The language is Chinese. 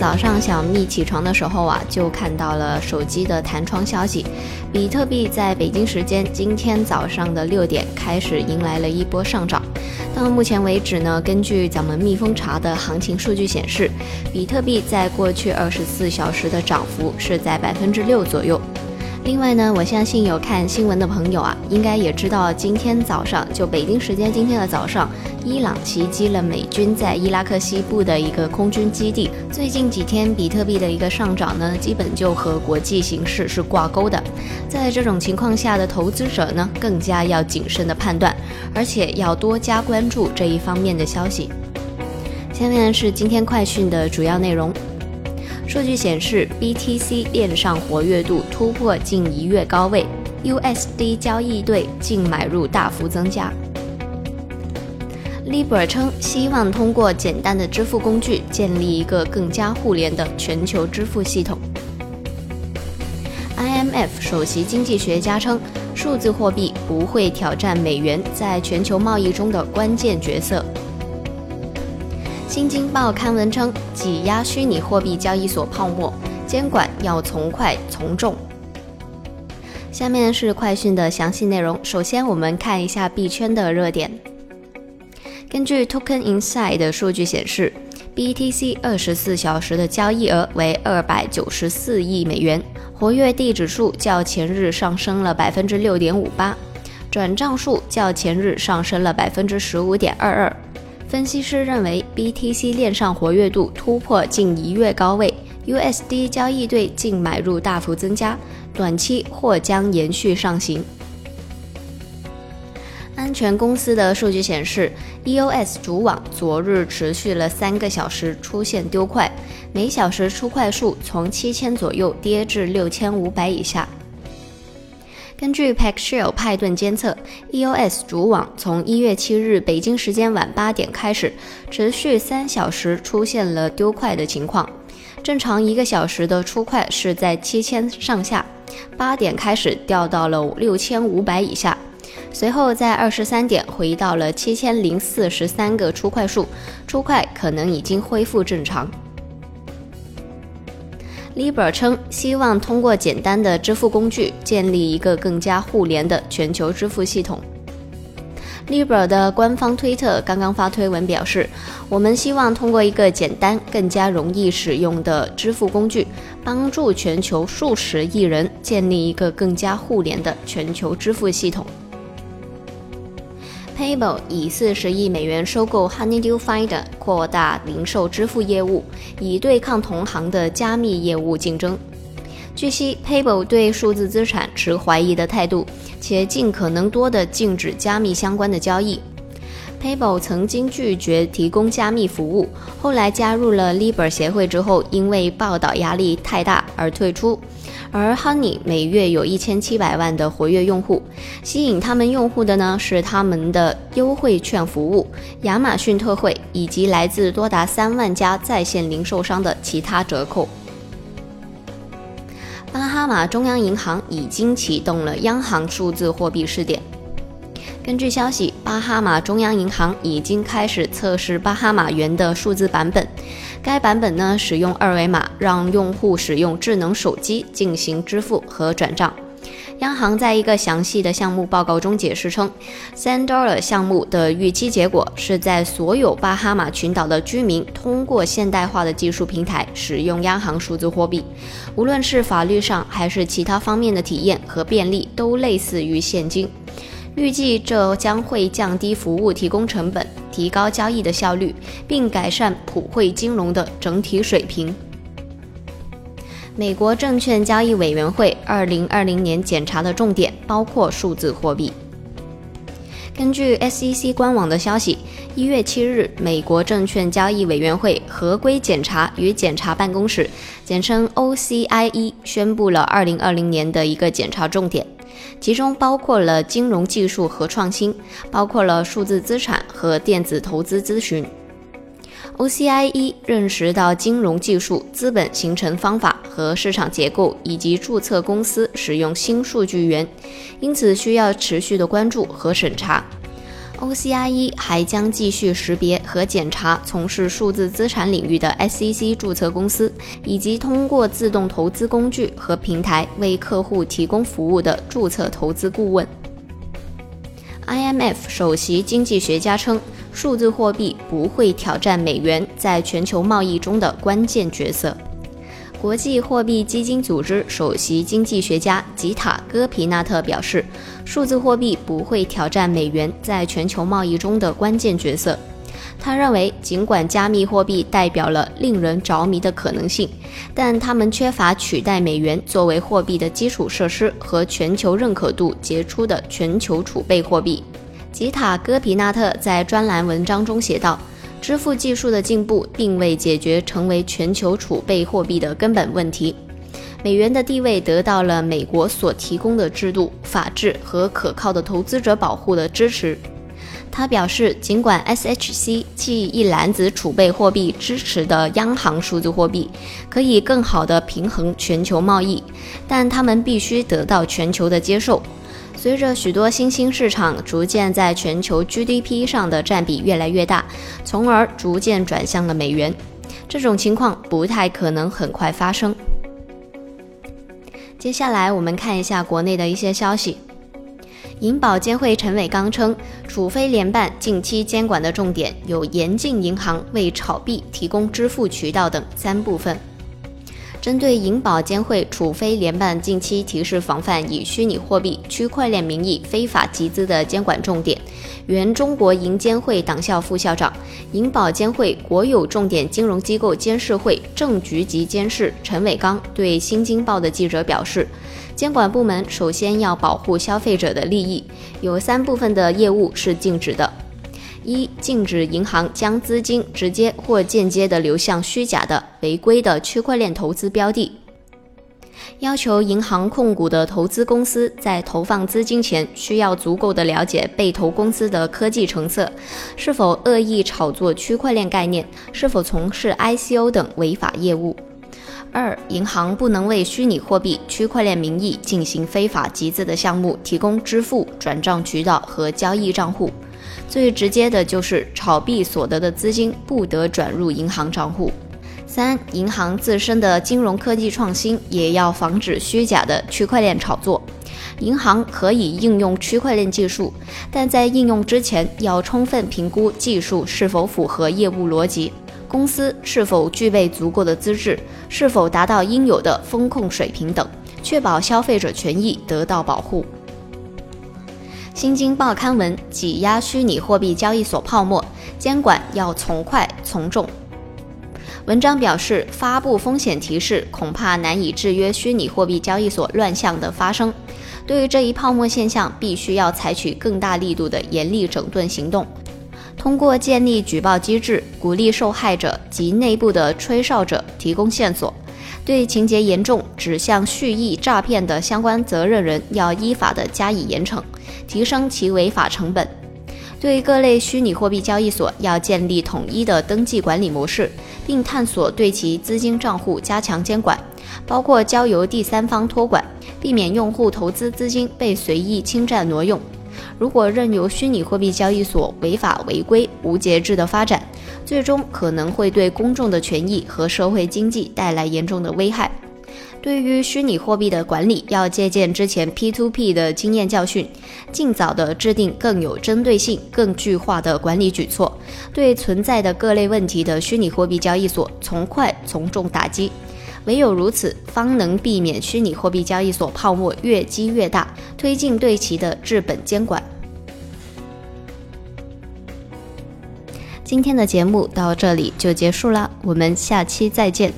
早上小蜜起床的时候啊，就看到了手机的弹窗消息，比特币在北京时间今天早上的六点开始迎来了一波上涨。到目前为止呢，根据咱们蜜蜂茶的行情数据显示，比特币在过去二十四小时的涨幅是在百分之六左右。另外呢，我相信有看新闻的朋友啊，应该也知道，今天早上就北京时间今天的早上，伊朗袭击了美军在伊拉克西部的一个空军基地。最近几天比特币的一个上涨呢，基本就和国际形势是挂钩的。在这种情况下的投资者呢，更加要谨慎的判断，而且要多加关注这一方面的消息。下面是今天快讯的主要内容。数据显示，BTC 链上活跃度突破近一月高位，USD 交易对净买入大幅增加。Libra 称希望通过简单的支付工具建立一个更加互联的全球支付系统。IMF 首席经济学家称，数字货币不会挑战美元在全球贸易中的关键角色。新京报刊文称，挤压虚拟货币交易所泡沫，监管要从快从重。下面是快讯的详细内容。首先，我们看一下币圈的热点。根据 Token Inside 的数据显示，BTC 二十四小时的交易额为二百九十四亿美元，活跃地址数较前日上升了百分之六点五八，转账数较前日上升了百分之十五点二二。分析师认为，BTC 链上活跃度突破近一月高位，USD 交易对净买入大幅增加，短期或将延续上行。安全公司的数据显示，EOS 主网昨日持续了三个小时出现丢块，每小时出块数从七千左右跌至六千五百以下。根据 Paxshare 派顿监测，EOS 主网从一月七日北京时间晚八点开始，持续三小时出现了丢块的情况。正常一个小时的出块是在七千上下，八点开始掉到了六千五百以下，随后在二十三点回到了七千零四十三个出块数，出块可能已经恢复正常。Libra 称希望通过简单的支付工具建立一个更加互联的全球支付系统。Libra 的官方推特刚刚发推文表示：“我们希望通过一个简单、更加容易使用的支付工具，帮助全球数十亿人建立一个更加互联的全球支付系统。” Payable 以四十亿美元收购 Honeydew Finder，扩大零售支付业务，以对抗同行的加密业务竞争。据悉，Payable 对数字资产持怀疑的态度，且尽可能多地禁止加密相关的交易。Payable 曾经拒绝提供加密服务，后来加入了 Libra 协会之后，因为报道压力太大而退出。而 Honey 每月有一千七百万的活跃用户，吸引他们用户的呢是他们的优惠券服务、亚马逊特惠以及来自多达三万家在线零售商的其他折扣。巴哈马中央银行已经启动了央行数字货币试点。根据消息，巴哈马中央银行已经开始测试巴哈马元的数字版本。该版本呢，使用二维码让用户使用智能手机进行支付和转账。央行在一个详细的项目报告中解释称，Sand Dollar 项目的预期结果是在所有巴哈马群岛的居民通过现代化的技术平台使用央行数字货币，无论是法律上还是其他方面的体验和便利都类似于现金。预计这将会降低服务提供成本。提高交易的效率，并改善普惠金融的整体水平。美国证券交易委员会二零二零年检查的重点包括数字货币。根据 SEC 官网的消息，一月七日，美国证券交易委员会合规检查与检查办公室（简称 OCIE） 宣布了二零二零年的一个检查重点。其中包括了金融技术和创新，包括了数字资产和电子投资咨询。OCIE 认识到金融技术、资本形成方法和市场结构，以及注册公司使用新数据源，因此需要持续的关注和审查。OCIE 还将继续识别和检查从事数字资产领域的 SEC 注册公司，以及通过自动投资工具和平台为客户提供服务的注册投资顾问。IMF 首席经济学家称。数字货币不会挑战美元在全球贸易中的关键角色。国际货币基金组织首席经济学家吉塔·戈皮纳特表示，数字货币不会挑战美元在全球贸易中的关键角色。他认为，尽管加密货币代表了令人着迷的可能性，但他们缺乏取代美元作为货币的基础设施和全球认可度杰出的全球储备货币。吉塔·戈皮纳特在专栏文章中写道：“支付技术的进步并未解决成为全球储备货币的根本问题。美元的地位得到了美国所提供的制度、法治和可靠的投资者保护的支持。”他表示，尽管 SHC 即一篮子储备货币支持的央行数字货币可以更好地平衡全球贸易，但他们必须得到全球的接受。随着许多新兴市场逐渐在全球 GDP 上的占比越来越大，从而逐渐转向了美元，这种情况不太可能很快发生。接下来我们看一下国内的一些消息。银保监会陈伟刚称，储非联办近期监管的重点有严禁银行为炒币提供支付渠道等三部分。针对银保监会处非联办近期提示防范以虚拟货币、区块链名义非法集资的监管重点，原中国银监会党校副校长、银保监会国有重点金融机构监事会正局级监事陈伟刚对新京报的记者表示，监管部门首先要保护消费者的利益，有三部分的业务是禁止的。一、禁止银行将资金直接或间接地流向虚假的、违规的区块链投资标的；要求银行控股的投资公司在投放资金前，需要足够的了解被投公司的科技成色，是否恶意炒作区块链概念，是否从事 ICO 等违法业务；二、银行不能为虚拟货币、区块链名义进行非法集资的项目提供支付、转账渠道和交易账户。最直接的就是炒币所得的资金不得转入银行账户。三、银行自身的金融科技创新也要防止虚假的区块链炒作。银行可以应用区块链技术，但在应用之前要充分评估技术是否符合业务逻辑，公司是否具备足够的资质，是否达到应有的风控水平等，确保消费者权益得到保护。新京报刊文：挤压虚拟货币交易所泡沫，监管要从快从重。文章表示，发布风险提示恐怕难以制约虚拟货币交易所乱象的发生。对于这一泡沫现象，必须要采取更大力度的严厉整顿行动，通过建立举报机制，鼓励受害者及内部的吹哨者提供线索。对情节严重、指向蓄意诈骗的相关责任人，要依法的加以严惩，提升其违法成本。对各类虚拟货币交易所，要建立统一的登记管理模式，并探索对其资金账户加强监管，包括交由第三方托管，避免用户投资资金被随意侵占挪用。如果任由虚拟货币交易所违法违规、无节制的发展，最终可能会对公众的权益和社会经济带来严重的危害。对于虚拟货币的管理，要借鉴之前 P2P 的经验教训，尽早的制定更有针对性、更具化的管理举措，对存在的各类问题的虚拟货币交易所从快从重打击。唯有如此，方能避免虚拟货币交易所泡沫越积越大，推进对其的治本监管。今天的节目到这里就结束了，我们下期再见。